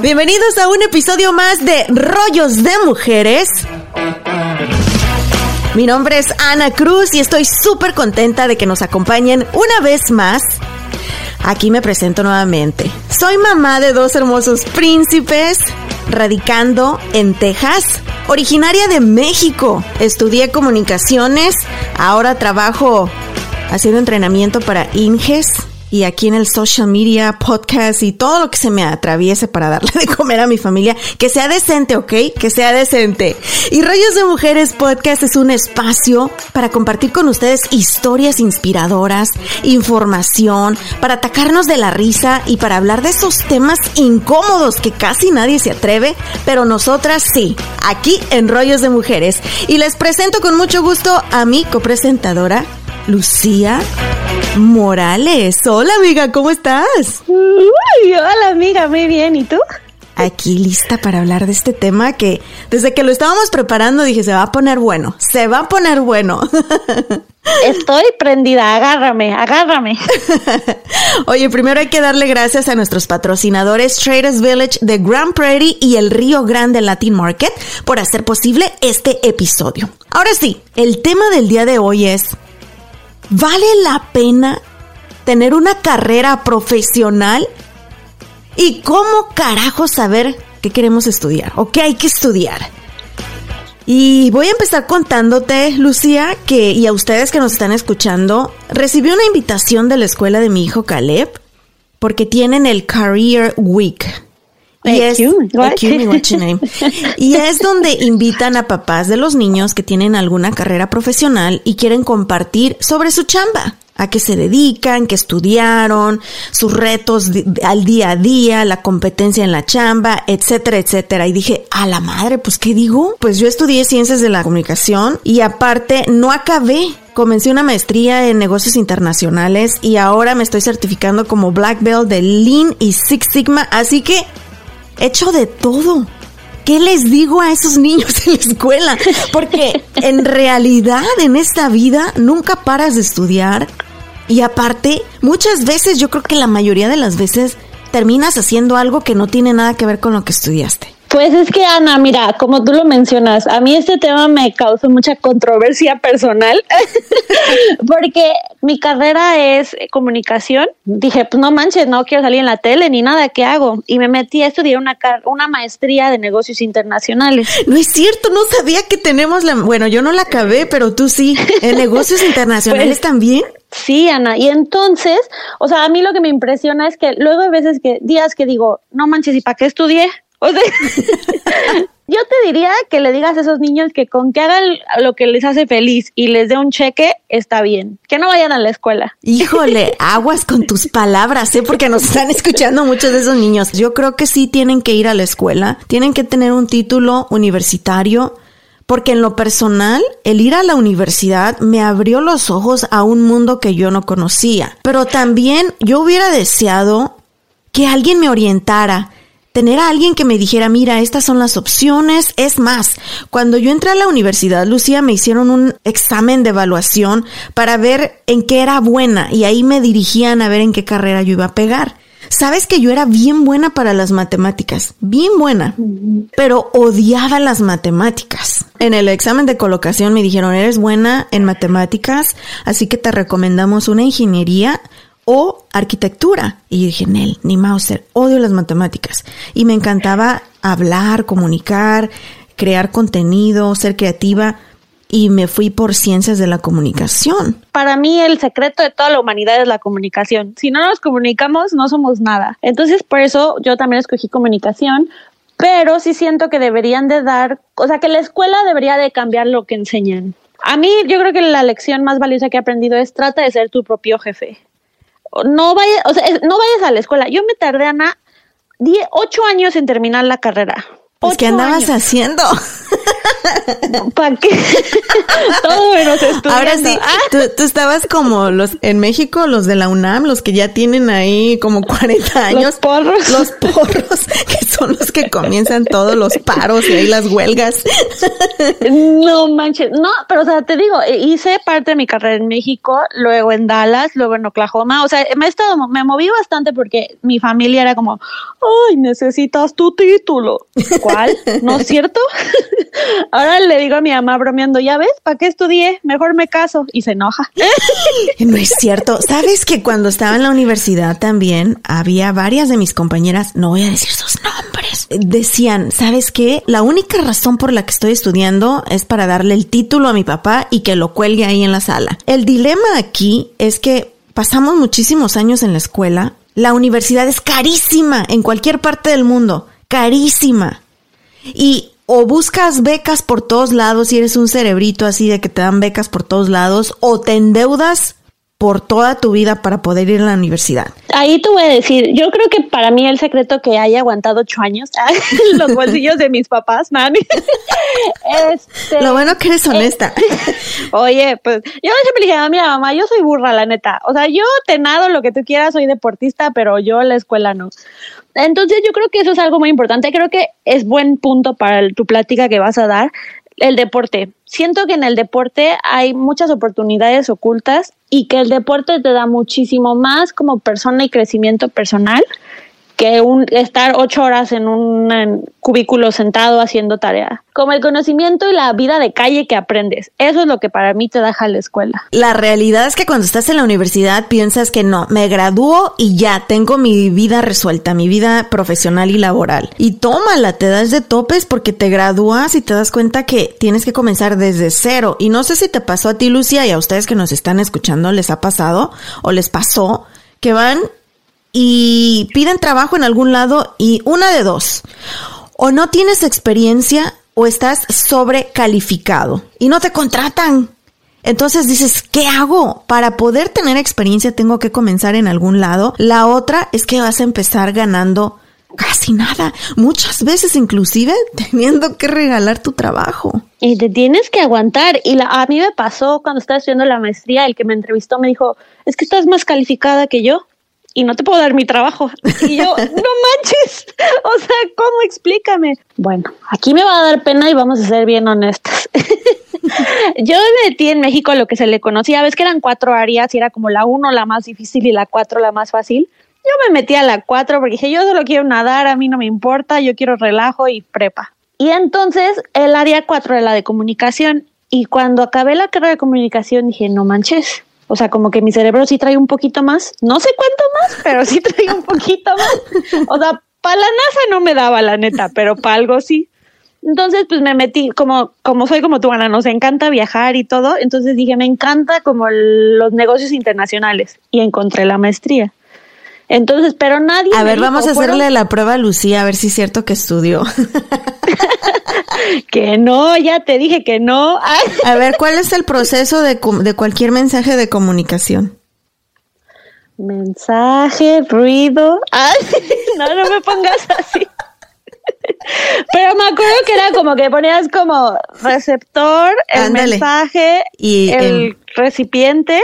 Bienvenidos a un episodio más de Rollos de Mujeres. Mi nombre es Ana Cruz y estoy súper contenta de que nos acompañen una vez más. Aquí me presento nuevamente. Soy mamá de dos hermosos príncipes, radicando en Texas, originaria de México. Estudié comunicaciones, ahora trabajo haciendo entrenamiento para INGES y aquí en el social media, podcast y todo lo que se me atraviese para darle de comer a mi familia, que sea decente, ¿ok? Que sea decente. Y Rollos de Mujeres Podcast es un espacio para compartir con ustedes historias inspiradoras, información, para atacarnos de la risa y para hablar de esos temas incómodos que casi nadie se atreve, pero nosotras sí, aquí en Rollos de Mujeres. Y les presento con mucho gusto a mi copresentadora, Lucía Morales. Hola amiga, ¿cómo estás? Uy, hola amiga, muy bien. ¿Y tú? Aquí lista para hablar de este tema que desde que lo estábamos preparando dije, se va a poner bueno, se va a poner bueno. Estoy prendida, agárrame, agárrame. Oye, primero hay que darle gracias a nuestros patrocinadores Traders Village de Grand Prairie y el Río Grande Latin Market por hacer posible este episodio. Ahora sí, el tema del día de hoy es ¿Vale la pena tener una carrera profesional? ¿Y cómo carajo saber qué queremos estudiar o qué hay que estudiar? Y voy a empezar contándote, Lucía, que, y a ustedes que nos están escuchando, recibí una invitación de la escuela de mi hijo Caleb porque tienen el Career Week. Y es, y es donde invitan a papás de los niños que tienen alguna carrera profesional y quieren compartir sobre su chamba, a qué se dedican, qué estudiaron, sus retos al día a día, la competencia en la chamba, etcétera, etcétera. Y dije, a la madre, pues ¿qué digo? Pues yo estudié ciencias de la comunicación y aparte no acabé Comencé una maestría en negocios internacionales y ahora me estoy certificando como Black Belt de Lean y Six Sigma, así que hecho de todo. ¿Qué les digo a esos niños en la escuela? Porque en realidad en esta vida nunca paras de estudiar y aparte muchas veces, yo creo que la mayoría de las veces terminas haciendo algo que no tiene nada que ver con lo que estudiaste. Pues es que Ana, mira, como tú lo mencionas, a mí este tema me causó mucha controversia personal porque mi carrera es comunicación. Dije, pues no manches, no quiero salir en la tele ni nada, ¿qué hago? Y me metí a estudiar una, una maestría de negocios internacionales. No es cierto, no sabía que tenemos la... Bueno, yo no la acabé, pero tú sí. ¿En negocios internacionales pues, también? Sí, Ana. Y entonces, o sea, a mí lo que me impresiona es que luego hay veces que, días que digo, no manches, ¿y para qué estudié? O sea, yo te diría que le digas a esos niños que con que hagan lo que les hace feliz y les dé un cheque, está bien. Que no vayan a la escuela. Híjole, aguas con tus palabras, ¿eh? Porque nos están escuchando muchos de esos niños. Yo creo que sí tienen que ir a la escuela, tienen que tener un título universitario. Porque en lo personal, el ir a la universidad me abrió los ojos a un mundo que yo no conocía. Pero también yo hubiera deseado que alguien me orientara, tener a alguien que me dijera, mira, estas son las opciones. Es más, cuando yo entré a la universidad, Lucía, me hicieron un examen de evaluación para ver en qué era buena y ahí me dirigían a ver en qué carrera yo iba a pegar. Sabes que yo era bien buena para las matemáticas, bien buena, pero odiaba las matemáticas. En el examen de colocación me dijeron, eres buena en matemáticas, así que te recomendamos una ingeniería o arquitectura. Y yo dije, Nel, ni Mauser, odio las matemáticas. Y me encantaba hablar, comunicar, crear contenido, ser creativa. Y me fui por ciencias de la comunicación. Para mí el secreto de toda la humanidad es la comunicación. Si no nos comunicamos, no somos nada. Entonces, por eso yo también escogí comunicación, pero sí siento que deberían de dar, o sea, que la escuela debería de cambiar lo que enseñan A mí yo creo que la lección más valiosa que he aprendido es trata de ser tu propio jefe. No vayas, o sea, no vayas a la escuela. Yo me tardé, Ana, 8 años en terminar la carrera. Pues, ¿qué andabas haciendo? ¿Para qué? Todo menos estudiando. Ahora sí, ah. tú, estabas como los en México, los de la UNAM, los que ya tienen ahí como 40 años. Los porros. Los porros, que son los que comienzan todos los paros y ahí las huelgas. No manches, no, pero o sea, te digo, eh, hice parte de mi carrera en México, luego en Dallas, luego en Oklahoma. O sea, me he estado, me moví bastante porque mi familia era como, ay, necesitas tu título. ¿Cuál? ¿No es cierto? Ahora le digo a mi mamá bromeando, ya ves, ¿para qué estudié? Mejor me caso. Y se enoja. No es cierto. ¿Sabes que cuando estaba en la universidad también había varias de mis compañeras, no voy a decir sus nombres, decían, ¿sabes qué? La única razón por la que estoy estudiando es para darle el título a mi papá y que lo cuelgue ahí en la sala. El dilema aquí es que pasamos muchísimos años en la escuela. La universidad es carísima en cualquier parte del mundo. Carísima. Y o buscas becas por todos lados y eres un cerebrito así de que te dan becas por todos lados, o te endeudas por toda tu vida para poder ir a la universidad. Ahí te voy a decir, yo creo que para mí el secreto que haya aguantado ocho años los bolsillos de mis papás, mami. Este, Lo bueno que eres honesta. oye, pues yo siempre dije a mi mamá, yo soy burra, la neta. O sea, yo te nado lo que tú quieras, soy deportista, pero yo la escuela no. Entonces yo creo que eso es algo muy importante. Creo que es buen punto para tu plática que vas a dar. El deporte. Siento que en el deporte hay muchas oportunidades ocultas y que el deporte te da muchísimo más como persona y crecimiento personal que un, estar ocho horas en un cubículo sentado haciendo tarea. Como el conocimiento y la vida de calle que aprendes. Eso es lo que para mí te deja la escuela. La realidad es que cuando estás en la universidad piensas que no, me gradúo y ya tengo mi vida resuelta, mi vida profesional y laboral. Y tómala, te das de topes porque te gradúas y te das cuenta que tienes que comenzar desde cero. Y no sé si te pasó a ti, Lucia, y a ustedes que nos están escuchando les ha pasado o les pasó que van y piden trabajo en algún lado y una de dos, o no tienes experiencia o estás sobrecalificado y no te contratan. Entonces dices, ¿qué hago? Para poder tener experiencia tengo que comenzar en algún lado. La otra es que vas a empezar ganando casi nada, muchas veces inclusive teniendo que regalar tu trabajo. Y te tienes que aguantar. Y la, a mí me pasó cuando estaba estudiando la maestría, el que me entrevistó me dijo, es que estás más calificada que yo y no te puedo dar mi trabajo. Y yo, no manches, o sea, ¿cómo explícame? Bueno, aquí me va a dar pena y vamos a ser bien honestas. yo metí en México lo que se le conocía, ves que eran cuatro áreas y era como la uno la más difícil y la cuatro la más fácil. Yo me metí a la cuatro porque dije, yo solo quiero nadar, a mí no me importa, yo quiero relajo y prepa. Y entonces el área cuatro era la de comunicación. Y cuando acabé la carrera de comunicación dije, no manches, o sea, como que mi cerebro sí trae un poquito más. No sé cuánto más, pero sí trae un poquito más. O sea, para la NASA no me daba la neta, pero para algo sí. Entonces, pues me metí, como, como soy como tú, Ana, nos encanta viajar y todo. Entonces dije, me encanta como los negocios internacionales y encontré la maestría. Entonces, pero nadie. A ver, vamos a hacerle la prueba a Lucía, a ver si es cierto que estudió. que no, ya te dije que no. a ver, ¿cuál es el proceso de, de cualquier mensaje de comunicación? Mensaje, ruido. Ay, no, no me pongas así. Pero me acuerdo que era como que ponías como receptor, el mensaje, y el recipiente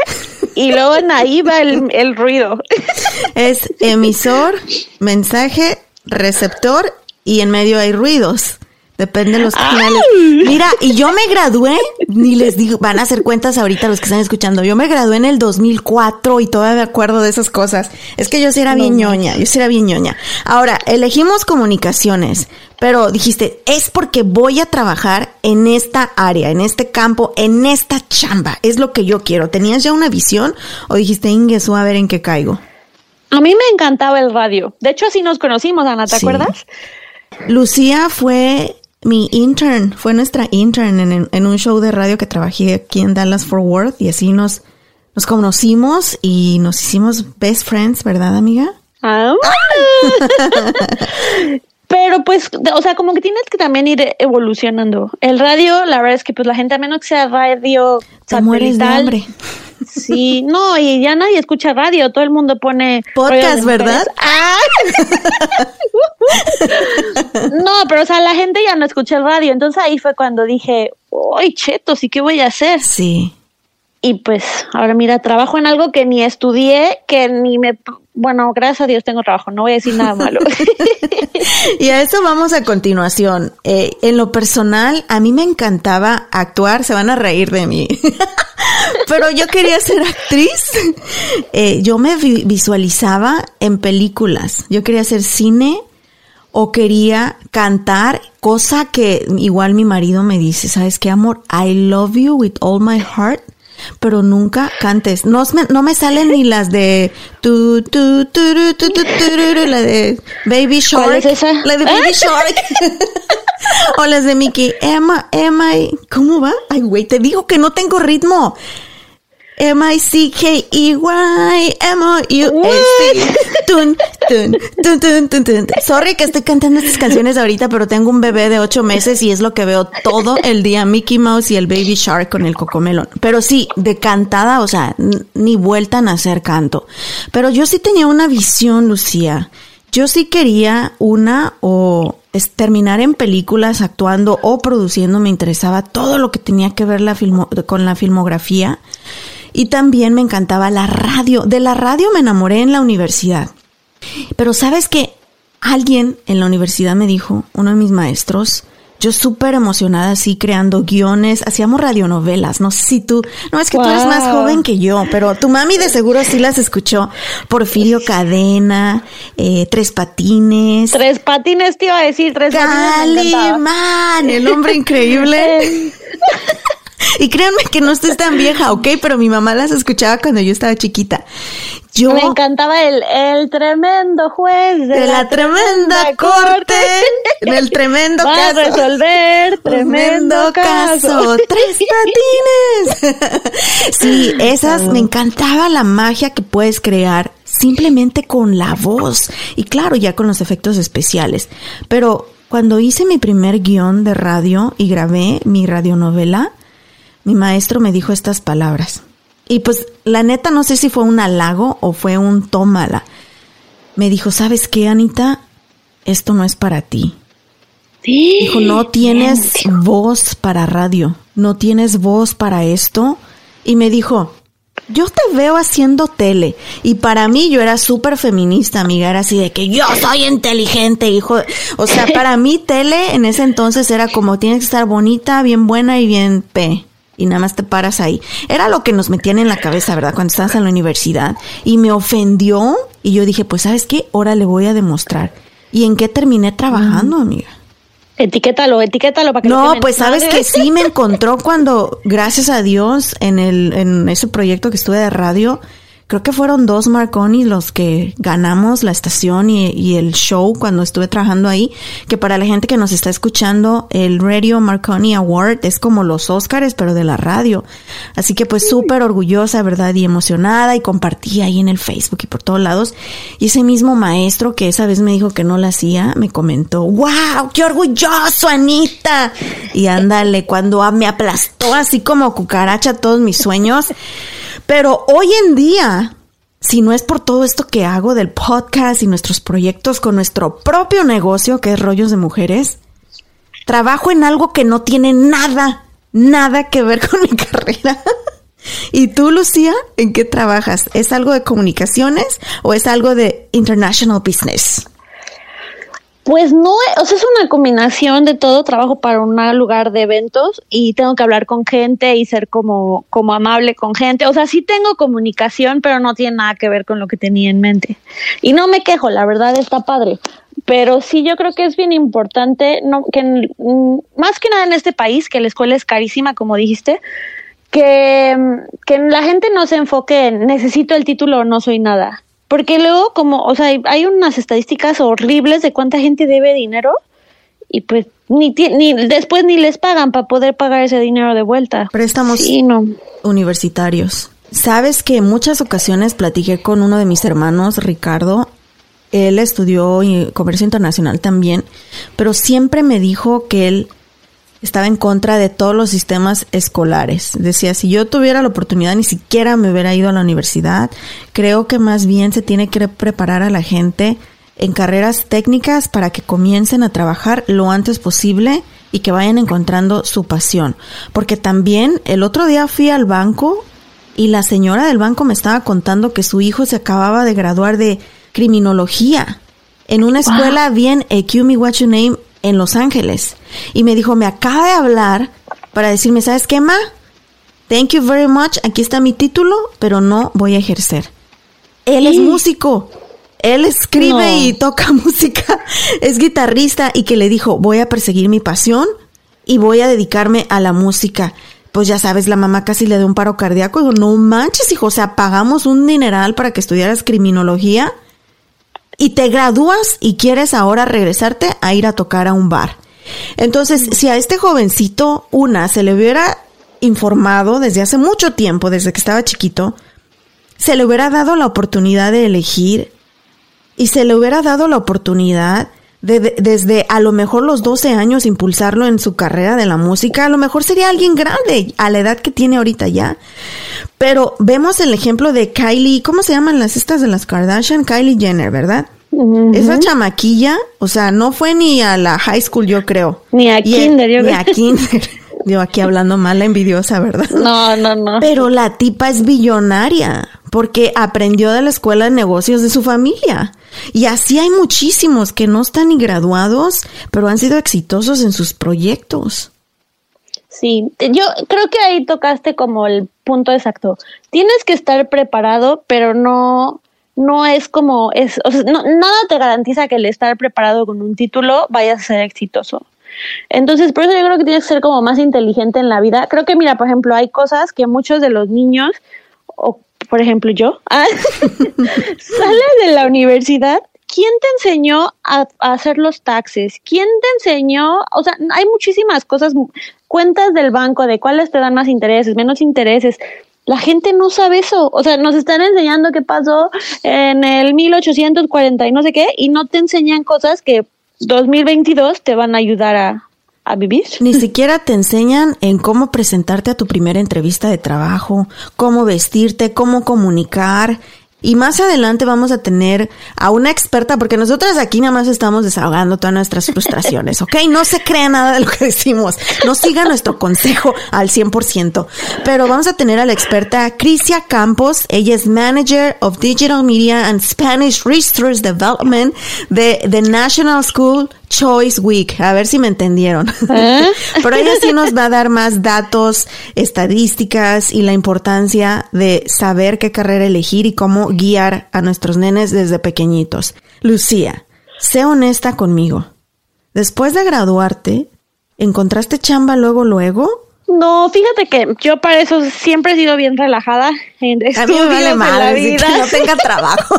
y luego en ahí va el, el ruido. Es emisor, mensaje, receptor y en medio hay ruidos. Depende de los canales. Mira, y yo me gradué, ni les digo, van a hacer cuentas ahorita los que están escuchando. Yo me gradué en el 2004 y todavía me acuerdo de esas cosas. Es que yo sí era bien ñoña, yo sí era bien ñoña. Ahora, elegimos comunicaciones, pero dijiste, es porque voy a trabajar en esta área, en este campo, en esta chamba. Es lo que yo quiero. ¿Tenías ya una visión o dijiste, Ingesu, a ver en qué caigo? A mí me encantaba el radio. De hecho, así nos conocimos, Ana, ¿te acuerdas? Lucía fue mi intern, fue nuestra intern en, un show de radio que trabajé aquí en Dallas Fort Worth y así nos, nos conocimos y nos hicimos best friends, ¿verdad, amiga? Ah. pero pues, o sea, como que tienes que también ir evolucionando. El radio, la verdad es que pues la gente, a menos que sea radio Te mueres de hambre. Sí, no, y ya nadie escucha radio, todo el mundo pone Podcast. ¿verdad? Ah. no, pero o sea, la gente ya no escucha el radio, entonces ahí fue cuando dije, ¡ay, chetos! ¿Y qué voy a hacer? Sí. Y pues ahora mira, trabajo en algo que ni estudié, que ni me... Bueno, gracias a Dios tengo trabajo, no voy a decir nada malo. Y a eso vamos a continuación. Eh, en lo personal, a mí me encantaba actuar, se van a reír de mí. Pero yo quería ser actriz. Eh, yo me vi- visualizaba en películas. Yo quería hacer cine o quería cantar, cosa que igual mi marido me dice, ¿sabes qué, amor? I love you with all my heart. Pero nunca cantes. No me, no me salen ni las de tu, tu, tu, tu, tururu, la de Baby Shark. ¿Cuál es esa? La de Baby Shark. o las de Mickey. Emma, Emma, ¿cómo va? Ay, güey, te digo que no tengo ritmo. M-I-C-K-E-Y, M-O-U-S. Tun, tun, tun, tun, tun, tun. Sorry que estoy cantando estas canciones ahorita, pero tengo un bebé de ocho meses y es lo que veo todo el día, Mickey Mouse y el Baby Shark con el cocomelón. Pero sí, de cantada, o sea, ni vuelta a hacer canto. Pero yo sí tenía una visión, Lucía. Yo sí quería una o es terminar en películas actuando o produciendo, me interesaba todo lo que tenía que ver la filmo- con la filmografía. Y también me encantaba la radio. De la radio me enamoré en la universidad. Pero sabes que alguien en la universidad me dijo, uno de mis maestros, yo súper emocionada así creando guiones, hacíamos radionovelas, no sé si tú, no es que tú eres más joven que yo, pero tu mami de seguro sí las escuchó. Porfirio Cadena, eh, Tres Patines, tres patines te iba a decir, tres patines. Calimán, el hombre increíble. Y créanme que no estoy tan vieja, ok, pero mi mamá las escuchaba cuando yo estaba chiquita. Yo Me encantaba el, el tremendo juez de, de la tremenda corte, del tremendo Va a caso. resolver tremendo caso. Tres patines. sí, esas me encantaba la magia que puedes crear simplemente con la voz y claro, ya con los efectos especiales. Pero cuando hice mi primer guion de radio y grabé mi radionovela, mi maestro me dijo estas palabras. Y pues la neta no sé si fue un halago o fue un tómala. Me dijo, ¿sabes qué, Anita? Esto no es para ti. Dijo, no tienes voz para radio, no tienes voz para esto. Y me dijo, yo te veo haciendo tele. Y para mí yo era súper feminista, amiga, era así de que yo soy inteligente, hijo. O sea, para mí tele en ese entonces era como tienes que estar bonita, bien buena y bien P. Y nada más te paras ahí. Era lo que nos metían en la cabeza, ¿verdad? Cuando estabas en la universidad. Y me ofendió. Y yo dije, pues, ¿sabes qué? Ahora le voy a demostrar. ¿Y en qué terminé trabajando, amiga? Etiquétalo, etiquétalo para que No, quemen. pues sabes que sí me encontró cuando, gracias a Dios, en el, en ese proyecto que estuve de radio, creo que fueron dos Marconi los que ganamos la estación y, y el show cuando estuve trabajando ahí, que para la gente que nos está escuchando, el Radio Marconi Award es como los Oscars, pero de la radio. Así que pues súper orgullosa, ¿verdad? Y emocionada y compartí ahí en el Facebook y por todos lados. Y ese mismo maestro que esa vez me dijo que no la hacía, me comentó, wow, qué orgulloso, Anita. Y ándale, cuando me aplastó así como cucaracha todos mis sueños. Pero hoy en día, si no es por todo esto que hago del podcast y nuestros proyectos con nuestro propio negocio, que es Rollos de Mujeres, trabajo en algo que no tiene nada, nada que ver con mi carrera. ¿Y tú, Lucía, en qué trabajas? ¿Es algo de comunicaciones o es algo de international business? Pues no, o sea, es una combinación de todo. Trabajo para un lugar de eventos y tengo que hablar con gente y ser como, como amable con gente. O sea, sí tengo comunicación, pero no tiene nada que ver con lo que tenía en mente. Y no me quejo, la verdad está padre. Pero sí, yo creo que es bien importante, no, que mm, más que nada en este país, que la escuela es carísima, como dijiste, que, mm, que la gente no se enfoque en necesito el título o no soy nada. Porque luego, como, o sea, hay- unas estadísticas horribles de cuánta gente debe dinero y pues ni, ni después ni les pagan para poder pagar ese dinero de vuelta. Préstamos Sí, no. universitarios. Sabes que en muchas ocasiones platiqué con uno de mis hermanos, Ricardo, él estudió comercio internacional también, pero siempre me dijo que él estaba en contra de todos los sistemas escolares. Decía, si yo tuviera la oportunidad, ni siquiera me hubiera ido a la universidad. Creo que más bien se tiene que preparar a la gente en carreras técnicas para que comiencen a trabajar lo antes posible y que vayan encontrando su pasión. Porque también el otro día fui al banco y la señora del banco me estaba contando que su hijo se acababa de graduar de criminología en una escuela bien, Ecumi What You Name, en Los Ángeles. Y me dijo, me acaba de hablar para decirme, ¿sabes qué, Ma? Thank you very much, aquí está mi título, pero no voy a ejercer. Él es músico. Él escribe y toca música, es guitarrista y que le dijo, voy a perseguir mi pasión y voy a dedicarme a la música. Pues ya sabes, la mamá casi le dio un paro cardíaco. Digo, no manches, hijo, o sea, pagamos un dineral para que estudiaras criminología y te gradúas y quieres ahora regresarte a ir a tocar a un bar. Entonces, si a este jovencito, una, se le hubiera informado desde hace mucho tiempo, desde que estaba chiquito, se le hubiera dado la oportunidad de elegir y se le hubiera dado la oportunidad de, desde a lo mejor los 12 años impulsarlo en su carrera de la música, a lo mejor sería alguien grande a la edad que tiene ahorita ya. Pero vemos el ejemplo de Kylie, ¿cómo se llaman las estas de las Kardashian? Kylie Jenner, ¿verdad? Esa chamaquilla, o sea, no fue ni a la high school, yo creo. Ni a kinder, yo Ni a kinder. Yo aquí hablando mal, la envidiosa, ¿verdad? No, no, no. Pero la tipa es billonaria porque aprendió de la escuela de negocios de su familia. Y así hay muchísimos que no están ni graduados, pero han sido exitosos en sus proyectos. Sí, yo creo que ahí tocaste como el punto exacto. Tienes que estar preparado, pero no, no es como, es, o sea, nada te garantiza que el estar preparado con un título vaya a ser exitoso. Entonces, por eso yo creo que tienes que ser como más inteligente en la vida. Creo que, mira, por ejemplo, hay cosas que muchos de los niños, o por ejemplo yo, ah, sale de la universidad ¿quién te enseñó a, hacer los taxes? ¿Quién te enseñó? O sea, hay muchísimas cosas, cuentas del banco, de cuáles te dan más intereses, menos intereses. La gente no sabe eso. O sea, nos están enseñando qué pasó en el 1840 y no sé qué, y no te enseñan cosas que 2022 te van a ayudar a, a vivir. Ni siquiera te enseñan en cómo presentarte a tu primera entrevista de trabajo, cómo vestirte, cómo comunicar, y más adelante vamos a tener a una experta, porque nosotras aquí nada más estamos desahogando todas nuestras frustraciones, ¿ok? No se crea nada de lo que decimos, no siga nuestro consejo al 100%, pero vamos a tener a la experta Crisia Campos, ella es Manager of Digital Media and Spanish Research Development de The National School Choice Week, a ver si me entendieron. ¿Eh? Pero ella sí nos va a dar más datos, estadísticas y la importancia de saber qué carrera elegir y cómo guiar a nuestros nenes desde pequeñitos. Lucía, sé honesta conmigo. Después de graduarte, ¿encontraste chamba luego luego? No, fíjate que yo para eso siempre he sido bien relajada en a mí me vale mal, Que no tenga trabajo.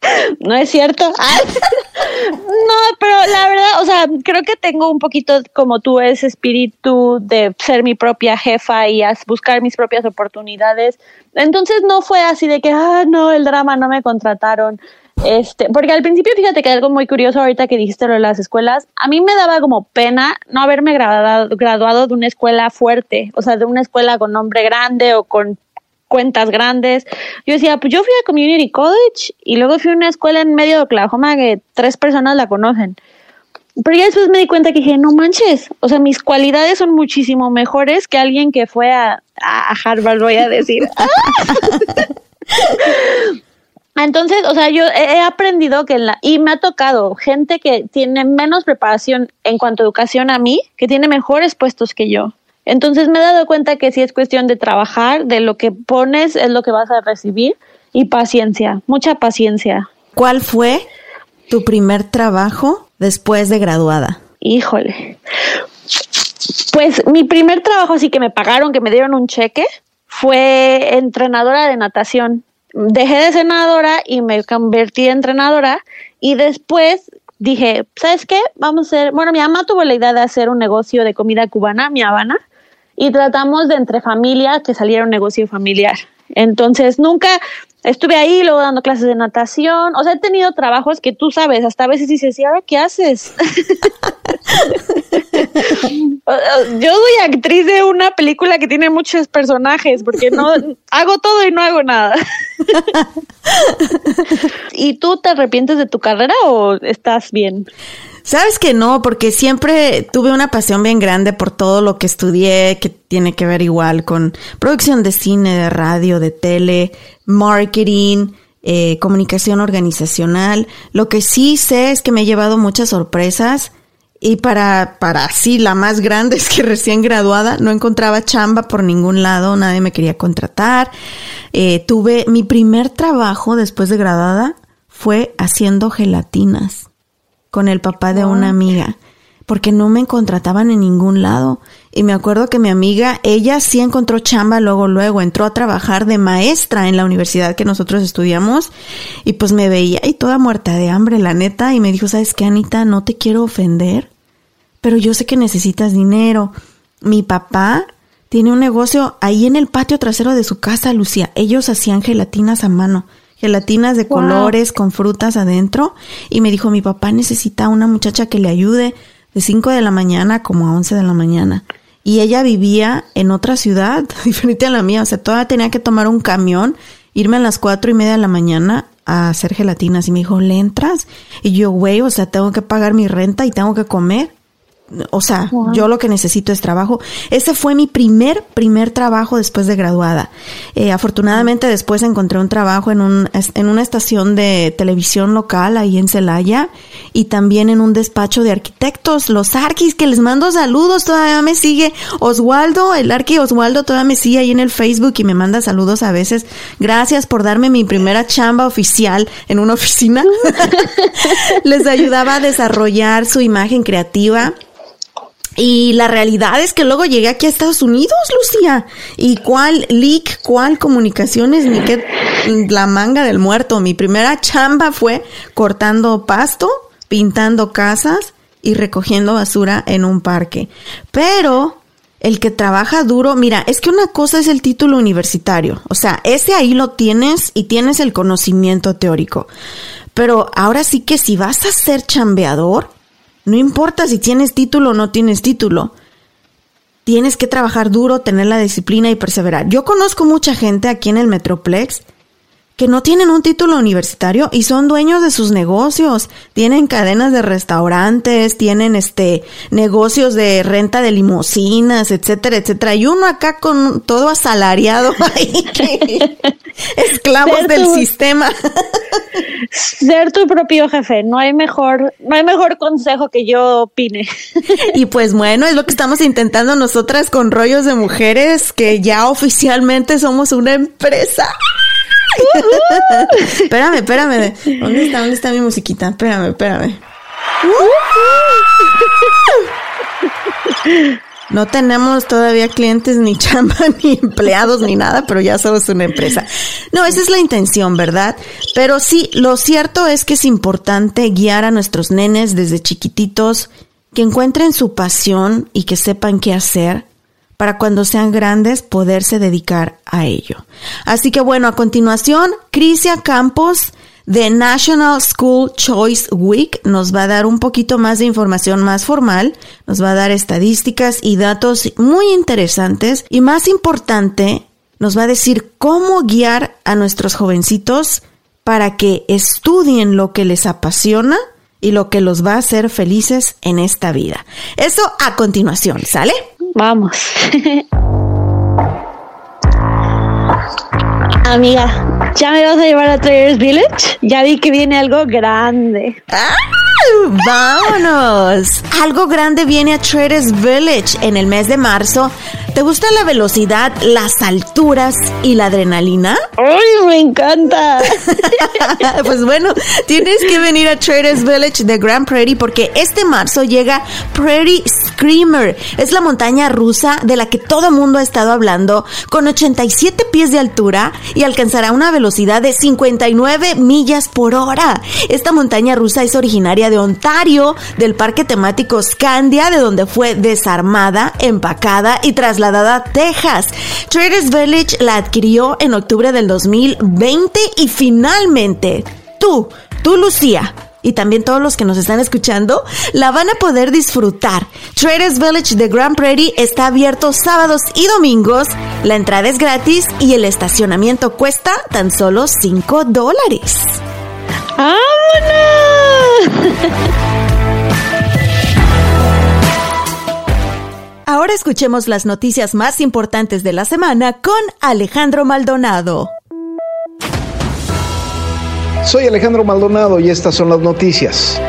no es cierto. no, pero la verdad, o sea, creo que tengo un poquito como tú ese espíritu de ser mi propia jefa y buscar mis propias oportunidades. Entonces no fue así de que, ah, no, el drama no me contrataron. Este, porque al principio, fíjate que algo muy curioso ahorita que dijiste lo de las escuelas, a mí me daba como pena no haberme graduado, graduado de una escuela fuerte, o sea, de una escuela con nombre grande o con cuentas grandes. Yo decía, pues yo fui a Community College y luego fui a una escuela en medio de Oklahoma que tres personas la conocen. Pero ya después me di cuenta que dije, no manches, o sea, mis cualidades son muchísimo mejores que alguien que fue a, a Harvard, voy a decir. Entonces, o sea, yo he aprendido que la, y me ha tocado gente que tiene menos preparación en cuanto a educación a mí, que tiene mejores puestos que yo. Entonces me he dado cuenta que sí es cuestión de trabajar, de lo que pones es lo que vas a recibir y paciencia, mucha paciencia. ¿Cuál fue tu primer trabajo después de graduada? Híjole. Pues mi primer trabajo así que me pagaron, que me dieron un cheque, fue entrenadora de natación. Dejé de ser nadadora y me convertí en entrenadora y después dije, ¿sabes qué? Vamos a hacer, bueno, mi mamá tuvo la idea de hacer un negocio de comida cubana, mi Habana, y tratamos de entre familias que saliera un negocio familiar. Entonces nunca estuve ahí, luego dando clases de natación. O sea, he tenido trabajos que tú sabes, hasta a veces dices, ¿y ahora qué haces? Yo soy actriz de una película que tiene muchos personajes, porque no hago todo y no hago nada. ¿Y tú te arrepientes de tu carrera o estás bien? Sabes que no, porque siempre tuve una pasión bien grande por todo lo que estudié, que tiene que ver igual con producción de cine, de radio, de tele, marketing, eh, comunicación organizacional. Lo que sí sé es que me he llevado muchas sorpresas y para, para sí, la más grande es que recién graduada no encontraba chamba por ningún lado, nadie me quería contratar. Eh, tuve mi primer trabajo después de graduada fue haciendo gelatinas con el papá de una amiga, porque no me contrataban en ningún lado. Y me acuerdo que mi amiga, ella sí encontró chamba luego, luego, entró a trabajar de maestra en la universidad que nosotros estudiamos y pues me veía y toda muerta de hambre, la neta, y me dijo, ¿sabes qué, Anita? No te quiero ofender, pero yo sé que necesitas dinero. Mi papá tiene un negocio ahí en el patio trasero de su casa, Lucía. Ellos hacían gelatinas a mano gelatinas de colores con frutas adentro. Y me dijo mi papá necesita una muchacha que le ayude de 5 de la mañana como a 11 de la mañana. Y ella vivía en otra ciudad diferente a la mía, o sea, todavía tenía que tomar un camión, irme a las cuatro y media de la mañana a hacer gelatinas. Y me dijo, ¿le entras? Y yo, güey, o sea, tengo que pagar mi renta y tengo que comer o sea, yo lo que necesito es trabajo. Ese fue mi primer, primer trabajo después de graduada. Eh, afortunadamente después encontré un trabajo en, un, en una estación de televisión local ahí en Celaya y también en un despacho de arquitectos, los arquis, que les mando saludos, todavía me sigue Oswaldo, el arqui Oswaldo todavía me sigue ahí en el Facebook y me manda saludos a veces. Gracias por darme mi primera chamba oficial en una oficina. les ayudaba a desarrollar su imagen creativa y la realidad es que luego llegué aquí a Estados Unidos, Lucía. ¿Y cuál leak, cuál comunicaciones, ni qué la manga del muerto? Mi primera chamba fue cortando pasto, pintando casas y recogiendo basura en un parque. Pero el que trabaja duro, mira, es que una cosa es el título universitario. O sea, ese ahí lo tienes y tienes el conocimiento teórico. Pero ahora sí que si vas a ser chambeador, no importa si tienes título o no tienes título. Tienes que trabajar duro, tener la disciplina y perseverar. Yo conozco mucha gente aquí en el Metroplex que no tienen un título universitario y son dueños de sus negocios. Tienen cadenas de restaurantes, tienen este negocios de renta de limusinas, etcétera, etcétera. Y uno acá con todo asalariado ahí, esclavos del sistema. Ser tu propio jefe, no hay mejor, no hay mejor consejo que yo opine. Y pues bueno, es lo que estamos intentando nosotras con rollos de mujeres, que ya oficialmente somos una empresa espérame, espérame. ¿Dónde está? ¿Dónde está mi musiquita? Espérame, espérame. No tenemos todavía clientes, ni chamba, ni empleados, ni nada, pero ya somos una empresa. No, esa es la intención, ¿verdad? Pero sí, lo cierto es que es importante guiar a nuestros nenes desde chiquititos, que encuentren su pasión y que sepan qué hacer para cuando sean grandes poderse dedicar a ello. Así que bueno, a continuación, Crisia Campos de National School Choice Week nos va a dar un poquito más de información más formal, nos va a dar estadísticas y datos muy interesantes y más importante, nos va a decir cómo guiar a nuestros jovencitos para que estudien lo que les apasiona y lo que los va a hacer felices en esta vida. Eso a continuación, ¿sale? Vamos. Amiga, ¿ya me vas a llevar a Traders Village? Ya vi que viene algo grande. ¡Ah! ¡Vámonos! Algo grande viene a Traders Village en el mes de marzo. ¿Te gusta la velocidad, las alturas y la adrenalina? ¡Ay, me encanta! pues bueno, tienes que venir a Traders Village de Grand Prairie porque este marzo llega Prairie Screamer. Es la montaña rusa de la que todo mundo ha estado hablando, con 87 pies de altura y alcanzará una velocidad de 59 millas por hora. Esta montaña rusa es originaria de Ontario, del parque temático Scandia, de donde fue desarmada, empacada y trasladada a Texas. Traders Village la adquirió en octubre del 2020 y finalmente tú, tú Lucía, y también todos los que nos están escuchando la van a poder disfrutar. Traders Village de Grand Prairie está abierto sábados y domingos. La entrada es gratis y el estacionamiento cuesta tan solo 5 dólares. Ahora escuchemos las noticias más importantes de la semana con Alejandro Maldonado. Soy Alejandro Maldonado y estas son las noticias.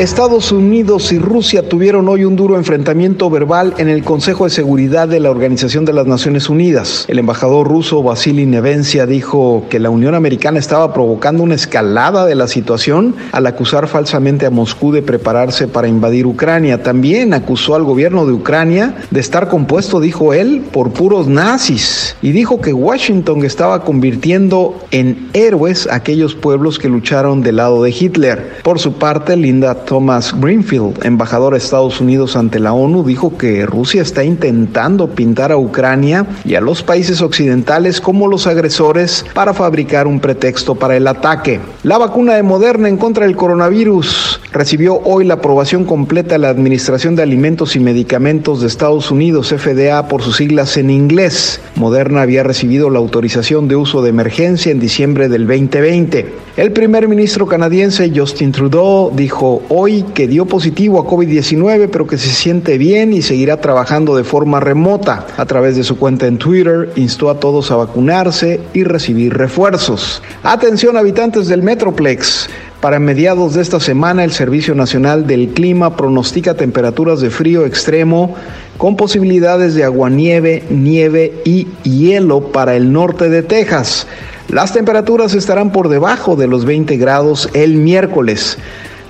Estados Unidos y Rusia tuvieron hoy un duro enfrentamiento verbal en el Consejo de Seguridad de la Organización de las Naciones Unidas. El embajador ruso Vasily Nevencia dijo que la Unión Americana estaba provocando una escalada de la situación al acusar falsamente a Moscú de prepararse para invadir Ucrania. También acusó al gobierno de Ucrania de estar compuesto, dijo él, por puros nazis y dijo que Washington estaba convirtiendo en héroes aquellos pueblos que lucharon del lado de Hitler. Por su parte, Linda Thomas Greenfield, embajador de Estados Unidos ante la ONU, dijo que Rusia está intentando pintar a Ucrania y a los países occidentales como los agresores para fabricar un pretexto para el ataque. La vacuna de Moderna en contra del coronavirus recibió hoy la aprobación completa de la Administración de Alimentos y Medicamentos de Estados Unidos, FDA por sus siglas en inglés. Moderna había recibido la autorización de uso de emergencia en diciembre del 2020. El primer ministro canadiense Justin Trudeau dijo hoy que dio positivo a COVID-19, pero que se siente bien y seguirá trabajando de forma remota. A través de su cuenta en Twitter, instó a todos a vacunarse y recibir refuerzos. Atención habitantes del Metroplex. Para mediados de esta semana, el Servicio Nacional del Clima pronostica temperaturas de frío extremo con posibilidades de aguanieve, nieve y hielo para el norte de Texas. Las temperaturas estarán por debajo de los 20 grados el miércoles.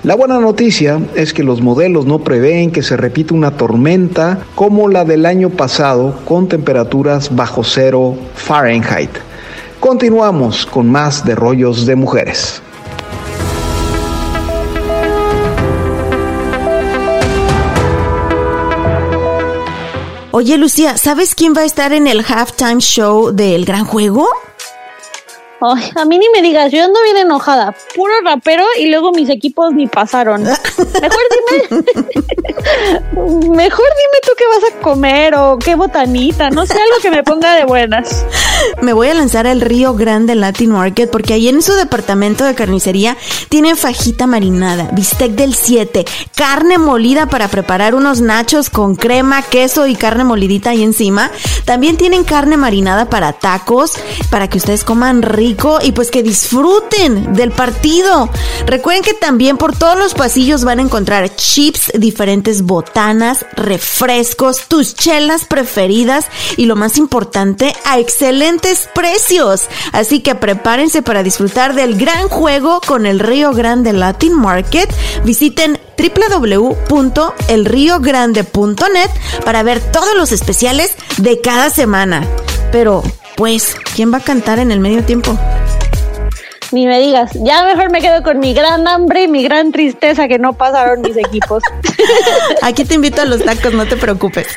La buena noticia es que los modelos no prevén que se repita una tormenta como la del año pasado con temperaturas bajo cero Fahrenheit. Continuamos con más de rollos de mujeres. Oye Lucía, ¿sabes quién va a estar en el halftime show del Gran Juego? A mí ni me digas, yo ando bien enojada. Puro rapero y luego mis equipos ni pasaron. Mejor dime. Mejor dime tú qué vas a comer o qué botanita, no sé, algo que me ponga de buenas. Me voy a lanzar al Río Grande Latin Market porque ahí en su departamento de carnicería tienen fajita marinada, bistec del 7, carne molida para preparar unos nachos con crema, queso y carne molidita ahí encima. También tienen carne marinada para tacos, para que ustedes coman rico y pues que disfruten del partido. Recuerden que también por todos los pasillos van a encontrar chips, diferentes botanas, refrescos, tus chelas preferidas y lo más importante, a excelentes precios. Así que prepárense para disfrutar del gran juego con el Río Grande Latin Market. Visiten www.elriogrande.net para ver todos los especiales de cada semana. Pero, pues, ¿quién va a cantar en el medio tiempo? Ni me digas, ya mejor me quedo con mi gran hambre y mi gran tristeza que no pasaron mis equipos. Aquí te invito a los tacos, no te preocupes.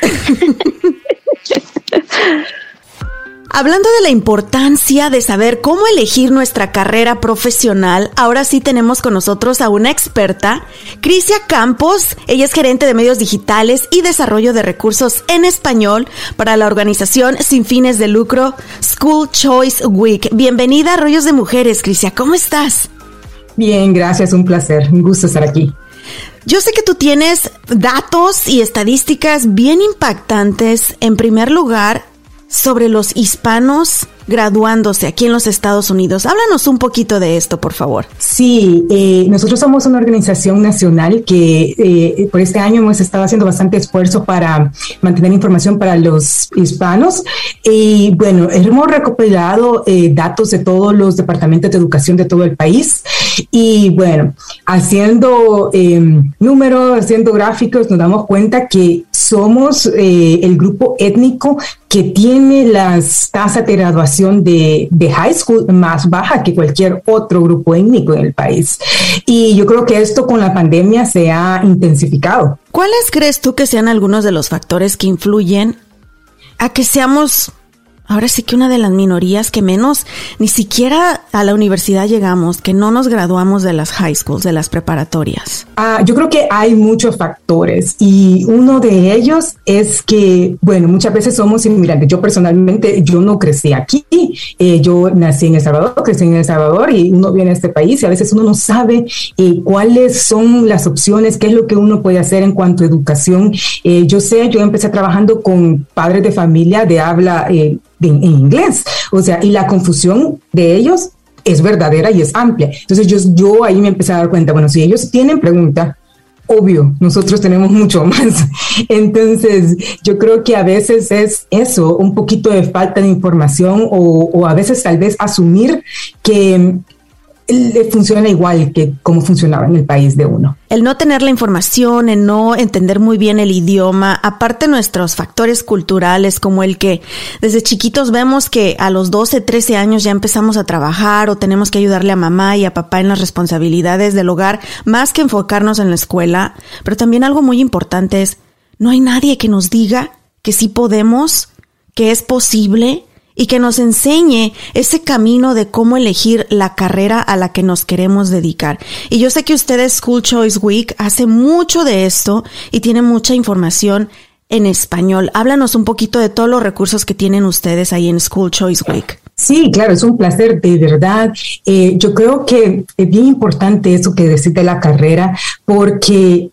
Hablando de la importancia de saber cómo elegir nuestra carrera profesional, ahora sí tenemos con nosotros a una experta, Crisia Campos. Ella es gerente de medios digitales y desarrollo de recursos en español para la organización sin fines de lucro School Choice Week. Bienvenida a Rollos de Mujeres, Crisia. ¿Cómo estás? Bien, gracias. Un placer. Un gusto estar aquí. Yo sé que tú tienes datos y estadísticas bien impactantes. En primer lugar, sobre los hispanos graduándose aquí en los Estados Unidos. Háblanos un poquito de esto, por favor. Sí, eh, nosotros somos una organización nacional que eh, por este año hemos estado haciendo bastante esfuerzo para mantener información para los hispanos. Y bueno, hemos recopilado eh, datos de todos los departamentos de educación de todo el país. Y bueno, haciendo números, haciendo gráficos, nos damos cuenta que somos el grupo étnico que tiene las tasas de graduación de, high school más baja que cualquier otro grupo étnico en el país. Y yo creo que esto con la pandemia se ha intensificado. ¿Cuáles crees tú que sean algunos de los factores que influyen a que seamos ahora sí que una de las minorías que menos ni siquiera a la universidad llegamos, que no nos graduamos de las high schools, de las preparatorias? Ah, yo creo que hay muchos factores y uno de ellos es que, bueno, muchas veces somos inmigrantes. Yo personalmente, yo no crecí aquí, eh, yo nací en El Salvador, crecí en El Salvador y uno viene a este país y a veces uno no sabe eh, cuáles son las opciones, qué es lo que uno puede hacer en cuanto a educación. Eh, yo sé, yo empecé trabajando con padres de familia de habla en, inglés. O sea, y la confusión de ellos es verdadera y es amplia. Entonces yo, yo ahí me empecé a dar cuenta, bueno, si ellos tienen pregunta, obvio, nosotros tenemos mucho más. Entonces, yo creo que a veces es eso, un poquito de falta de información o, o a veces tal vez asumir que le funciona igual que como funcionaba en el país de uno. El no tener la información, el no entender muy bien el idioma, aparte nuestros factores culturales como el que desde chiquitos vemos que a los 12, 13 años ya empezamos a trabajar o tenemos que ayudarle a mamá y a papá en las responsabilidades del hogar, más que enfocarnos en la escuela. Pero también algo muy importante es, no hay nadie que nos diga que sí podemos, que es posible, y que nos enseñe ese camino de cómo elegir la carrera a la que nos queremos dedicar. Y yo sé que ustedes School Choice Week hace mucho de esto y tiene mucha información en español. Háblanos un poquito de todos los recursos que tienen ustedes ahí en School Choice Week. Sí, claro, es un placer, de verdad. Eh, yo creo que es bien importante eso que decide la carrera, porque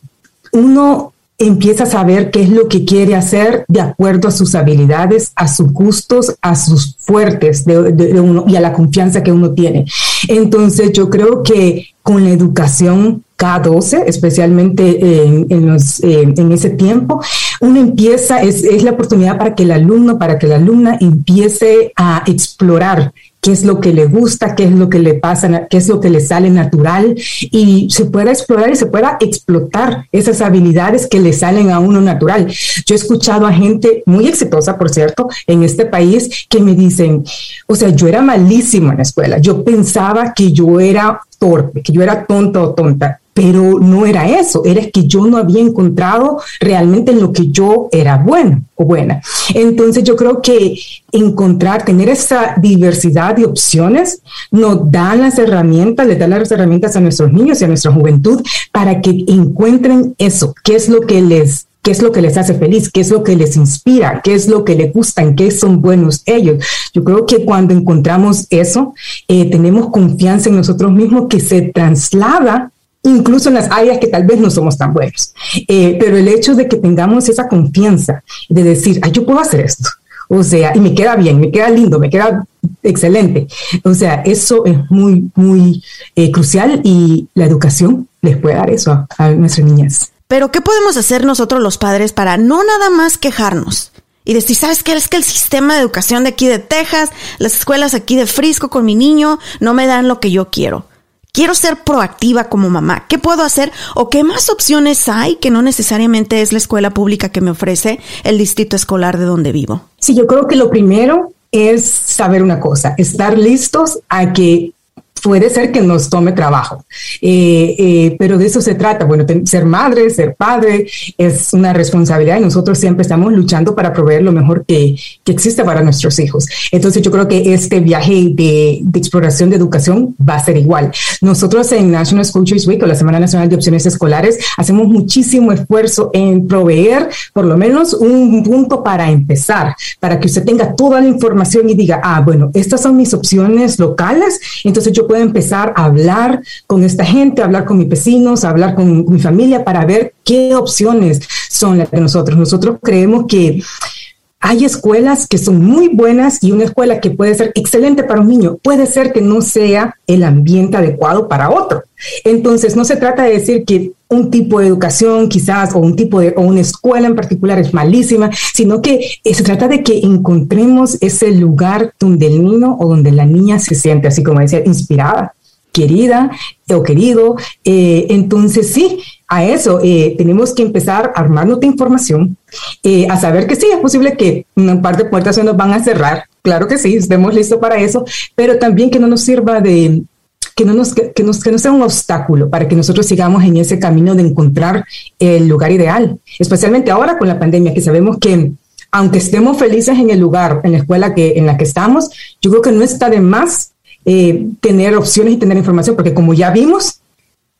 uno empieza a saber qué es lo que quiere hacer de acuerdo a sus habilidades, a sus gustos, a sus fuertes de, uno y a la confianza que uno tiene. Entonces yo creo que con la educación K12, especialmente eh, en ese tiempo, uno empieza, es, es la oportunidad para que el alumno, para que la alumna empiece a explorar qué es lo que le gusta, qué es lo que le pasa, qué es lo que le sale natural y se pueda explorar y se pueda explotar esas habilidades que le salen a uno natural. Yo he escuchado a gente muy exitosa, por cierto, en este país que me dicen, o sea, yo era malísimo en la escuela, yo pensaba que yo era torpe, que yo era tonto o tonta pero no era eso, era que yo no había encontrado realmente en lo que yo era bueno o buena. Entonces yo creo que encontrar, tener esa diversidad de opciones nos dan las herramientas, les dan las herramientas a nuestros niños y a nuestra juventud para que encuentren eso, qué es lo que les qué es lo que les hace feliz, qué es lo que les inspira, qué es lo que les gusta, en qué son buenos ellos. Yo creo que cuando encontramos eso, eh, tenemos confianza en nosotros mismos que se traslada incluso en las áreas que tal vez no somos tan buenos. Eh, pero el hecho de que tengamos esa confianza de decir, yo puedo hacer esto. O sea, y me queda bien, me queda lindo, me queda excelente. O sea, eso es muy, muy eh, crucial y la educación les puede dar eso a, a nuestras niñas. Pero, ¿qué podemos hacer nosotros los padres para no nada más quejarnos? Y decir, ¿sabes qué? Es que el sistema de educación de aquí de Texas, las escuelas aquí de Frisco con mi niño, no me dan lo que yo quiero. Quiero ser proactiva como mamá. ¿Qué puedo hacer? ¿O qué más opciones hay que no necesariamente es la escuela pública que me ofrece el distrito escolar de donde vivo? Sí, yo creo que lo primero es saber una cosa, estar listos a que puede ser que nos tome trabajo, eh, eh, pero de eso se trata. Bueno, ser madre, ser padre es una responsabilidad y nosotros siempre estamos luchando para proveer lo mejor que, que existe para nuestros hijos. Entonces yo creo que este viaje de, de, exploración de educación va a ser igual. Nosotros en National School Choice Week o la Semana Nacional de Opciones Escolares hacemos muchísimo esfuerzo en proveer por lo menos un punto para empezar, para que usted tenga toda la información y diga, ah, bueno, estas son mis opciones locales, entonces yo puedo empezar a hablar con esta gente, a hablar con mis vecinos, a hablar con mi familia para ver qué opciones son las de nosotros. Nosotros creemos que hay escuelas que son muy buenas y una escuela que puede ser excelente para un niño, puede ser que no sea el ambiente adecuado para otro. Entonces, no se trata de decir que un tipo de educación quizás o un tipo de o una escuela en particular es malísima, sino que eh, se trata de que encontremos ese lugar donde el niño o donde la niña se siente, así como decía, inspirada, querida o querido. Eh, entonces, sí, a eso eh, tenemos que empezar a armar nuestra información, eh, a saber que sí, es posible que un par de puertas se nos van a cerrar, claro que sí, estemos listos para eso, pero también que no nos sirva de, que no, nos, que, nos, que no sea un obstáculo para que nosotros sigamos en ese camino de encontrar el lugar ideal, especialmente ahora con la pandemia, que sabemos que aunque estemos felices en el lugar, en la escuela que, en la que estamos, yo creo que no está de más eh, tener opciones y tener información, porque como ya vimos,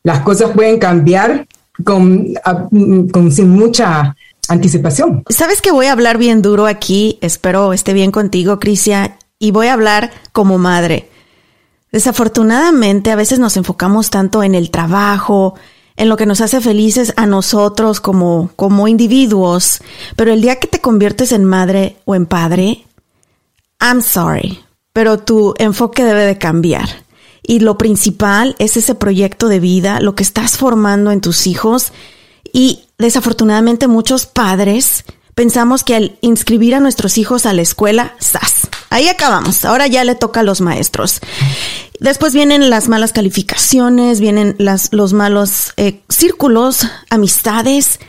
las cosas pueden cambiar con, con sin mucha anticipación. Sabes que voy a hablar bien duro aquí, espero esté bien contigo, Crisia, y voy a hablar como madre. Desafortunadamente, a veces nos enfocamos tanto en el trabajo, en lo que nos hace felices a nosotros como, como individuos, pero el día que te conviertes en madre o en padre, I'm sorry, pero tu enfoque debe de cambiar. Y lo principal es ese proyecto de vida, lo que estás formando en tus hijos. Y desafortunadamente muchos padres pensamos que al inscribir a nuestros hijos a la escuela, ¡zas! Ahí acabamos. Ahora ya le toca a los maestros. Después vienen las malas calificaciones, vienen las, los malos eh, círculos, amistades,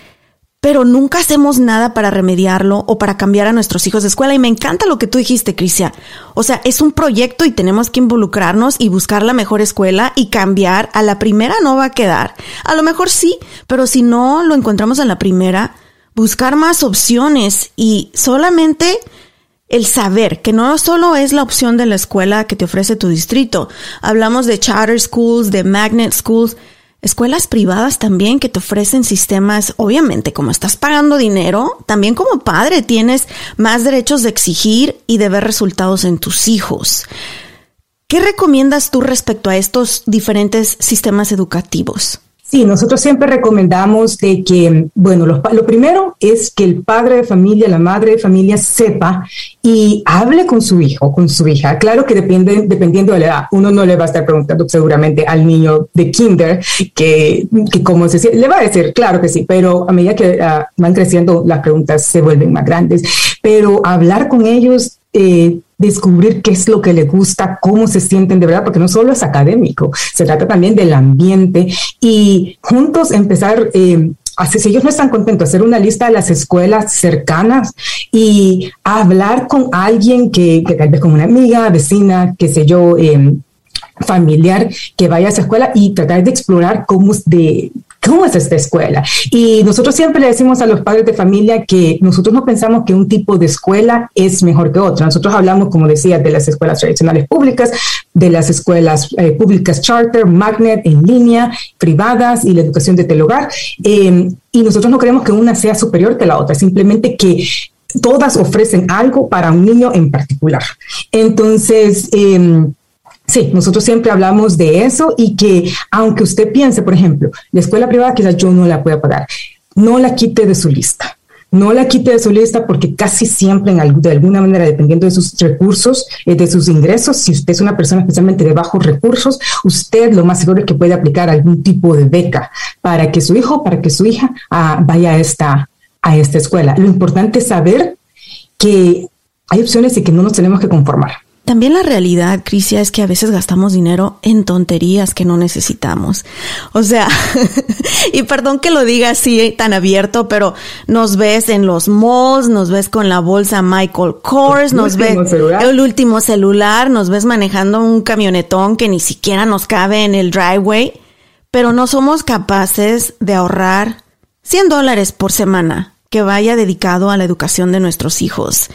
pero nunca hacemos nada para remediarlo o para cambiar a nuestros hijos de escuela. Y me encanta lo que tú dijiste, Crisia. O sea, es un proyecto y tenemos que involucrarnos y buscar la mejor escuela y cambiar. A la primera no va a quedar. A lo mejor sí, pero si no lo encontramos en la primera, buscar más opciones y solamente el saber que no solo es la opción de la escuela que te ofrece tu distrito. Hablamos de charter schools, de magnet schools, escuelas privadas también que te ofrecen sistemas, obviamente como estás pagando dinero, también como padre tienes más derechos de exigir y de ver resultados en tus hijos. ¿Qué recomiendas tú respecto a estos diferentes sistemas educativos? Sí, nosotros siempre recomendamos de que, bueno, lo, primero es que el padre de familia, la madre de familia sepa y hable con su hijo, con su hija. Claro que depende, dependiendo de la edad, uno no le va a estar preguntando seguramente al niño de kinder que, que cómo se siente. Le va a decir, claro que sí, pero a medida que ah, van creciendo, las preguntas se vuelven más grandes. Pero hablar con ellos eh, descubrir qué es lo que les gusta, cómo se sienten de verdad, porque no solo es académico, se trata también del ambiente y juntos empezar... Eh, si ellos no están contentos, hacer una lista de las escuelas cercanas y hablar con alguien que, tal vez con una amiga, vecina, qué sé yo, eh, familiar que vaya a esa escuela y tratar de explorar cómo de ¿Cómo es esta escuela? Y nosotros siempre le decimos a los padres de familia que nosotros no pensamos que un tipo de escuela es mejor que otra. Nosotros hablamos, como decía, de las escuelas tradicionales públicas, de las escuelas eh, públicas charter, magnet, en línea, privadas y la educación de telehogar. Eh, y nosotros no creemos que una sea superior que la otra, simplemente que todas ofrecen algo para un niño en particular. Entonces, eh, Sí, nosotros siempre hablamos de eso y que aunque usted piense, por ejemplo, la escuela privada quizás yo no la pueda pagar, no la quite de su lista. No la quite de su lista porque casi siempre, en, de alguna manera, dependiendo de sus recursos, eh, de sus ingresos, si usted es una persona especialmente de bajos recursos, usted lo más seguro es que puede aplicar algún tipo de beca para que su hijo, para que su hija ah, vaya a esta, a esta escuela. Lo importante es saber que hay opciones y que no nos tenemos que conformar. También la realidad, Crisia, es que a veces gastamos dinero en tonterías que no necesitamos. O sea, y perdón que lo diga así tan abierto, pero nos ves en los malls, nos ves con la bolsa Michael Kors, nos ves el último celular, nos ves manejando un camionetón que ni siquiera nos cabe en el driveway, pero no somos capaces de ahorrar 100 dólares por semana que vaya dedicado a la educación de nuestros hijos.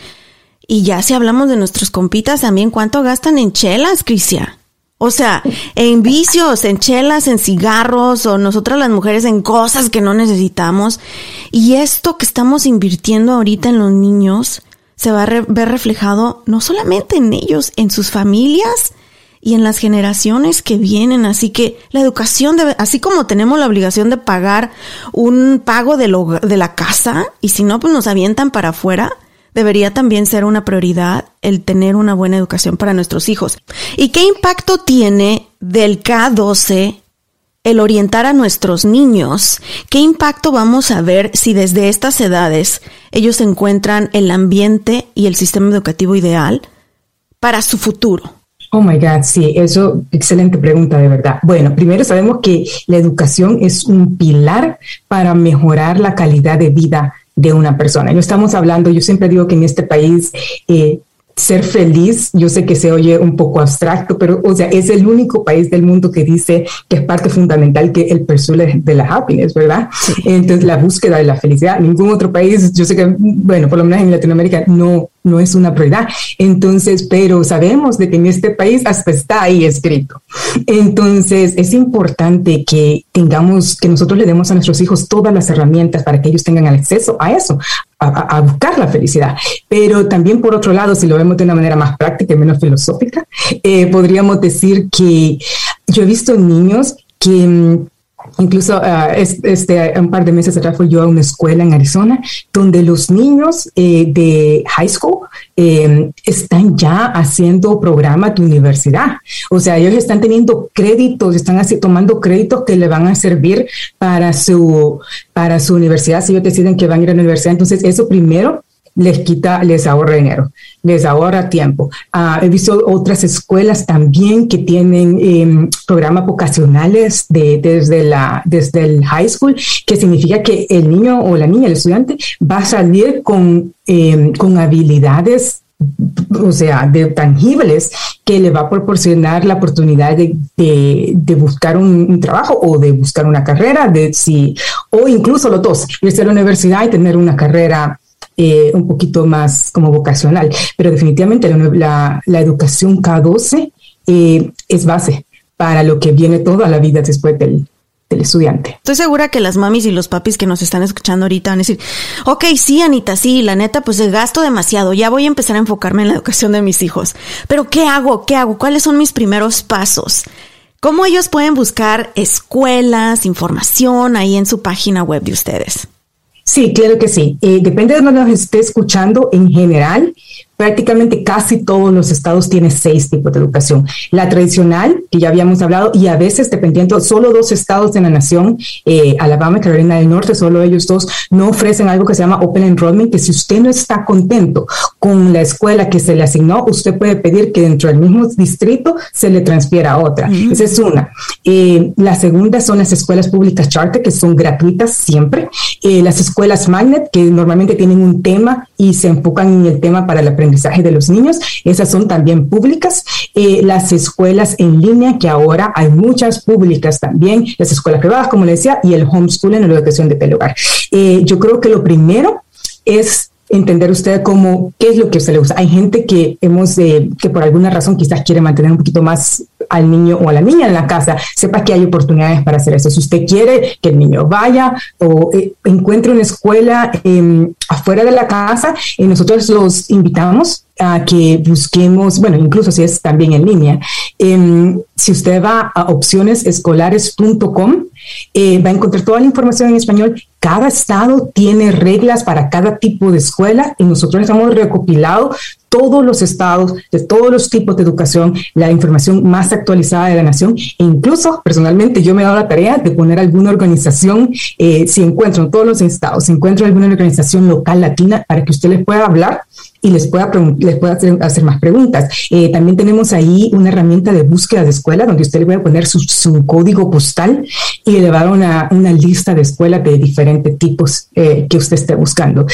Y ya si hablamos de nuestros compitas también, ¿cuánto gastan en chelas, Crisia? O sea, en vicios, en chelas, en cigarros, o nosotras las mujeres en cosas que no necesitamos. Y esto que estamos invirtiendo ahorita en los niños se va a ver reflejado no solamente en ellos, en sus familias y en las generaciones que vienen. Así que la educación debe, así como tenemos la obligación de pagar un pago de, lo, de la casa, y si no, pues nos avientan para afuera debería también ser una prioridad el tener una buena educación para nuestros hijos. ¿Y qué impacto tiene del K12 el orientar a nuestros niños? ¿Qué impacto vamos a ver si desde estas edades ellos encuentran el ambiente y el sistema educativo ideal para su futuro? Oh my God, sí, eso, excelente pregunta, de verdad. Bueno, primero sabemos que la educación es un pilar para mejorar la calidad de vida de una persona. No estamos hablando, yo siempre digo que en este país eh, ser feliz, yo sé que se oye un poco abstracto, pero o sea, es el único país del mundo que dice que es parte fundamental que el pursuit de la happiness, ¿verdad? Entonces, la búsqueda de la felicidad. Ningún otro país, yo sé que, bueno, por lo menos en Latinoamérica, no, no es una prioridad. Entonces, pero sabemos de que en este país hasta está ahí escrito. Entonces, es importante que tengamos, que nosotros le demos a nuestros hijos todas las herramientas para que ellos tengan acceso a eso, a, buscar la felicidad. Pero también, por otro lado, si lo vemos de una manera más práctica y menos filosófica, eh, podríamos decir que yo he visto niños que mm, Incluso uh, este, un par de meses atrás fui yo a una escuela en Arizona donde los niños eh, de high school em, están ya haciendo programas de universidad. O sea, ellos están teniendo créditos, están así, tomando créditos que le van a servir para su, para su universidad si ellos deciden que van a ir a la universidad. Entonces, eso primero les quita, les ahorra dinero, les ahorra tiempo. Ah, he visto otras escuelas también que tienen em, programas vocacionales de, desde, la, desde el high school, que significa que el niño o la niña, el estudiante, va a salir con, em, con habilidades o sea, de tangibles que le va a proporcionar la oportunidad de, de, buscar un, trabajo o de buscar una carrera, de si, o incluso los dos, irse a la universidad y tener una carrera eh, un poquito más como vocacional. Pero definitivamente la, la, educación K12 eh, es base para lo que viene toda la vida después del, del estudiante. Estoy segura que las mamis y los papis que nos están escuchando ahorita van a decir, ok, sí, Anita, sí, la neta, pues gasto demasiado, ya voy a empezar a enfocarme en la educación de mis hijos. Pero ¿qué hago? ¿Qué hago? ¿Cuáles son mis primeros pasos? ¿Cómo ellos pueden buscar escuelas, información ahí en su página web de ustedes? Sí, claro que sí. Eh, depende de donde nos esté escuchando en general prácticamente casi todos los estados tienen seis tipos de educación. La tradicional, que ya habíamos hablado, y a veces, dependiendo, solo dos estados de la nación, eh, Alabama y Carolina del Norte, solo ellos dos, no ofrecen algo que se llama Open Enrollment, que si usted no está contento con la escuela que se le asignó, usted puede pedir que dentro del mismo distrito se le transfiera a otra. Esa es una. Eh, la segunda son las escuelas públicas charter, que son gratuitas siempre. Eh, las escuelas magnet, que normalmente tienen un tema y se enfocan en el tema para el aprendizaje de los niños. Esas son también públicas. Eh, las escuelas en línea, que ahora hay muchas públicas también, las escuelas privadas, como le decía, y el homeschooling en la educación de pelugar. Eh, yo creo que lo primero es entender usted cómo, qué es lo que a usted le gusta. Hay gente que hemos, que por alguna razón quizás quiere mantener un poquito más al niño o a la niña en la casa, sepa que hay oportunidades para hacer eso. Si usted quiere que el niño vaya o eh, encuentre una escuela em, afuera de la casa, eh, nosotros los invitamos a que busquemos, bueno, incluso si es también en línea, em, si usted va a opcionesescolares.com, eh, va a encontrar toda la información en español. Cada estado tiene reglas para cada tipo de escuela y nosotros hemos recopilado todos los estados, de todos los tipos de educación, la información más actualizada de la nación. E incluso, personalmente, yo me he dado la tarea de poner alguna organización, eh, si encuentro en todos los estados, si encuentro alguna organización local latina, para que usted les pueda hablar y les pueda, les pueda hacer, más preguntas. Eh, también tenemos ahí una herramienta de búsqueda de escuela donde usted le a poner su, código postal y le va a dar una, una lista de escuelas de diferentes tipos eh, que usted esté buscando.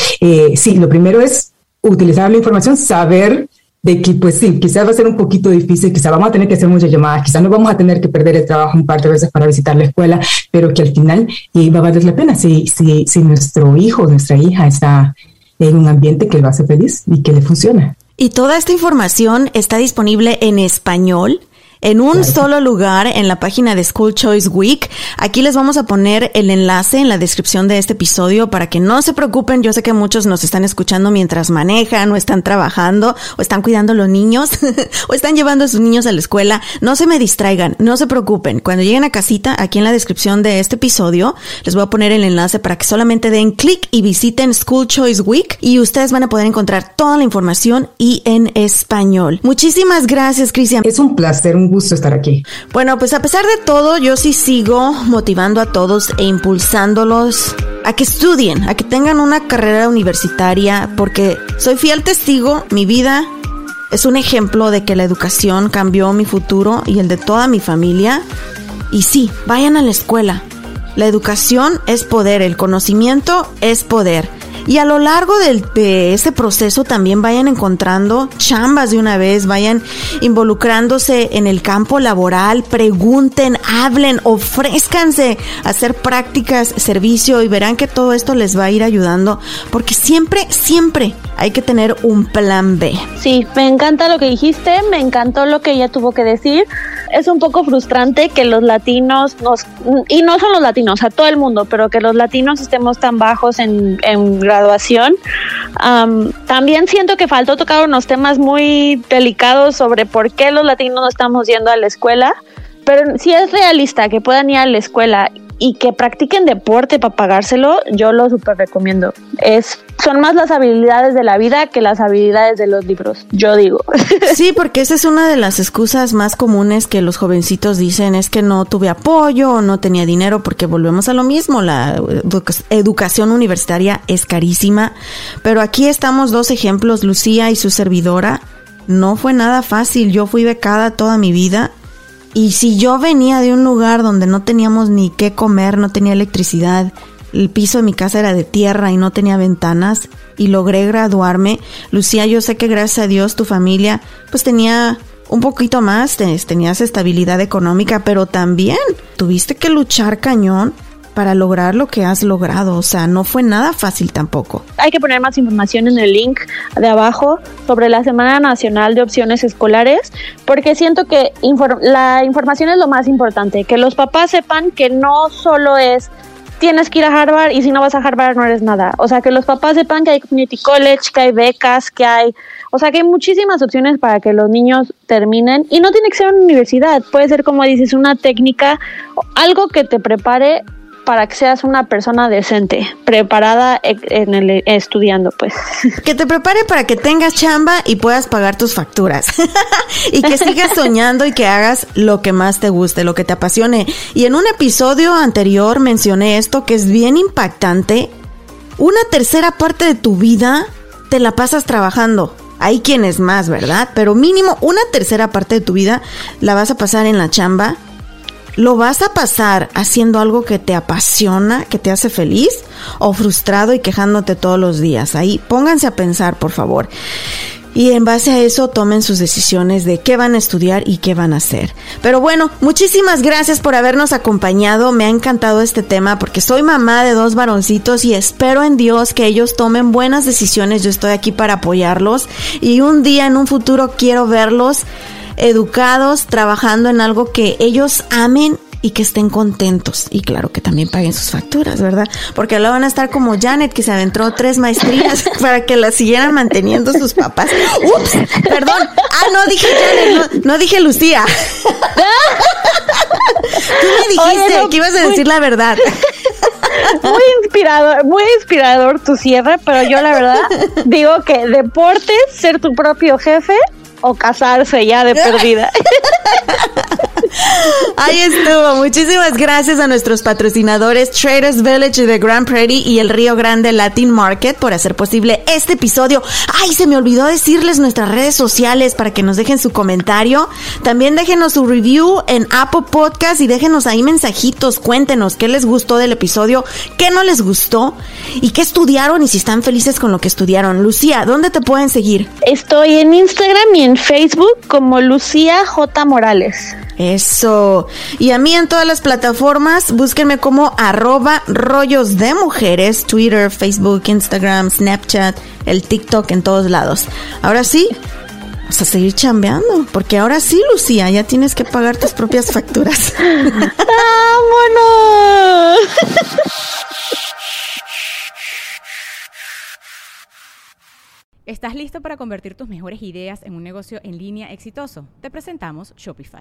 sí, lo primero es utilizar la información, saber de que, pues sí, quizás va a ser un poquito difícil, quizás vamos a tener que hacer muchas llamadas, quizás no vamos a tener que perder el trabajo un par de veces para visitar la escuela, pero que al final y va a valer la pena si, si, si nuestro hijo, nuestra hija está en un ambiente que lo hace feliz y que le funciona. Y toda esta información está disponible en español en un solo lugar en la página de School Choice Week. Aquí les vamos a poner el enlace en la descripción de este episodio para que no se preocupen. Yo sé que muchos nos están escuchando mientras manejan o están trabajando o están cuidando a los niños o están llevando a sus niños a la escuela. No se me distraigan, no se preocupen. Cuando lleguen a casita, aquí en la descripción de este episodio, les voy a poner el enlace para que solamente den clic y visiten School Choice Week y ustedes van a poder encontrar toda la información y en español. Muchísimas gracias, Cristian. Es un placer, un gusto estar aquí. Bueno, pues a pesar de todo, yo sí sigo motivando a todos e impulsándolos a que estudien, a que tengan una carrera universitaria, porque soy fiel testigo, mi vida es un ejemplo de que la educación cambió mi futuro y el de toda mi familia. Y sí, vayan a la escuela. La educación es poder, el conocimiento es poder. Y a lo largo del, de ese proceso también vayan encontrando chambas de una vez, vayan involucrándose en el campo laboral, pregunten, hablen, ofrézcanse a hacer prácticas, servicio y verán que todo esto les va a ir ayudando porque siempre, siempre hay que tener un plan B. Sí, me encanta lo que dijiste, me encantó lo que ella tuvo que decir. Es un poco frustrante que los latinos nos, y no son los latinos, a todo el mundo, pero que los latinos estemos tan bajos en, en graduación. Am, también siento que faltó tocar unos temas muy delicados sobre por qué los latinos no estamos yendo a la escuela. Pero si es realista que puedan ir a la escuela y que practiquen deporte para pagárselo, yo lo súper recomiendo. Es, son más las habilidades de la vida que las habilidades de los libros, yo digo. Sí, porque esa es una de las excusas más comunes que los jovencitos dicen, es que no tuve apoyo o no tenía dinero, porque volvemos a lo mismo, la educa- educación universitaria es carísima, pero aquí estamos dos ejemplos, Lucía y su servidora, no fue nada fácil, yo fui becada toda mi vida. Y si yo venía de un lugar donde no teníamos ni qué comer, no tenía electricidad, el piso de mi casa era de tierra y no tenía ventanas y logré graduarme, Lucía, yo sé que gracias a Dios tu familia pues tenía un poquito más, te- tenías estabilidad económica, pero también tuviste que luchar cañón para lograr lo que has logrado, o sea, no fue nada fácil tampoco. Hay que poner más información en el link de abajo sobre la Semana Nacional de Opciones Escolares, porque siento que la información es lo más importante, que los papás sepan que no solo es tienes que ir a Harvard y si no vas a Harvard no eres nada. O sea, que los papás sepan que hay community college, que hay becas, que hay, o sea, que hay muchísimas opciones para que los niños terminen y no tiene que ser una universidad, puede ser como dices una técnica, algo que te prepare para que seas una persona decente, preparada e- en el estudiando, pues. Que te prepare para que tengas chamba y puedas pagar tus facturas. y que sigas soñando y que hagas lo que más te guste, lo que te apasione. Y en un episodio anterior mencioné esto que es bien impactante. Una tercera parte de tu vida te la pasas trabajando. Hay quienes más, ¿verdad? Pero mínimo una tercera parte de tu vida la vas a pasar en la chamba ¿Lo vas a pasar haciendo algo que te apasiona, que te hace feliz o frustrado y quejándote todos los días? Ahí pónganse a pensar, por favor. Y en base a eso tomen sus decisiones de qué van a estudiar y qué van a hacer. Pero bueno, muchísimas gracias por habernos acompañado. Me ha encantado este tema porque soy mamá de dos varoncitos y espero en Dios que ellos tomen buenas decisiones. Yo estoy aquí para apoyarlos y un día en un futuro quiero verlos educados, trabajando en algo que ellos amen y que estén contentos. Y claro que también paguen sus facturas, ¿verdad? Porque ahora van a estar como Janet, que se aventró tres maestrías para que las siguieran manteniendo sus papás. Ups, perdón. Ah, no dije Janet, no, no dije Lucía. Tú me dijiste Oye, no, que ibas a decir la verdad. Muy inspirador, muy inspirador tu cierre, pero yo la verdad digo que deportes, ser tu propio jefe o casarse ya de perdida. Ahí estuvo. Muchísimas gracias a nuestros patrocinadores Traders Village de Grand Prairie y el Río Grande Latin Market por hacer posible este episodio. Ay, se me olvidó decirles nuestras redes sociales para que nos dejen su comentario. También déjenos su review en Apple Podcast y déjenos ahí mensajitos. Cuéntenos qué les gustó del episodio, qué no les gustó y qué estudiaron y si están felices con lo que estudiaron. Lucía, ¿dónde te pueden seguir? Estoy en Instagram y en Facebook como Lucía J. Morales. Eso. Y a mí en todas las plataformas, búsquenme como arroba rollos de mujeres, Twitter, Facebook, Instagram, Snapchat, el TikTok, en todos lados. Ahora sí, vamos a seguir chambeando, porque ahora sí, Lucía, ya tienes que pagar tus propias facturas. ¡Vámonos! ¿Estás listo para convertir tus mejores ideas en un negocio en línea exitoso? Te presentamos Shopify.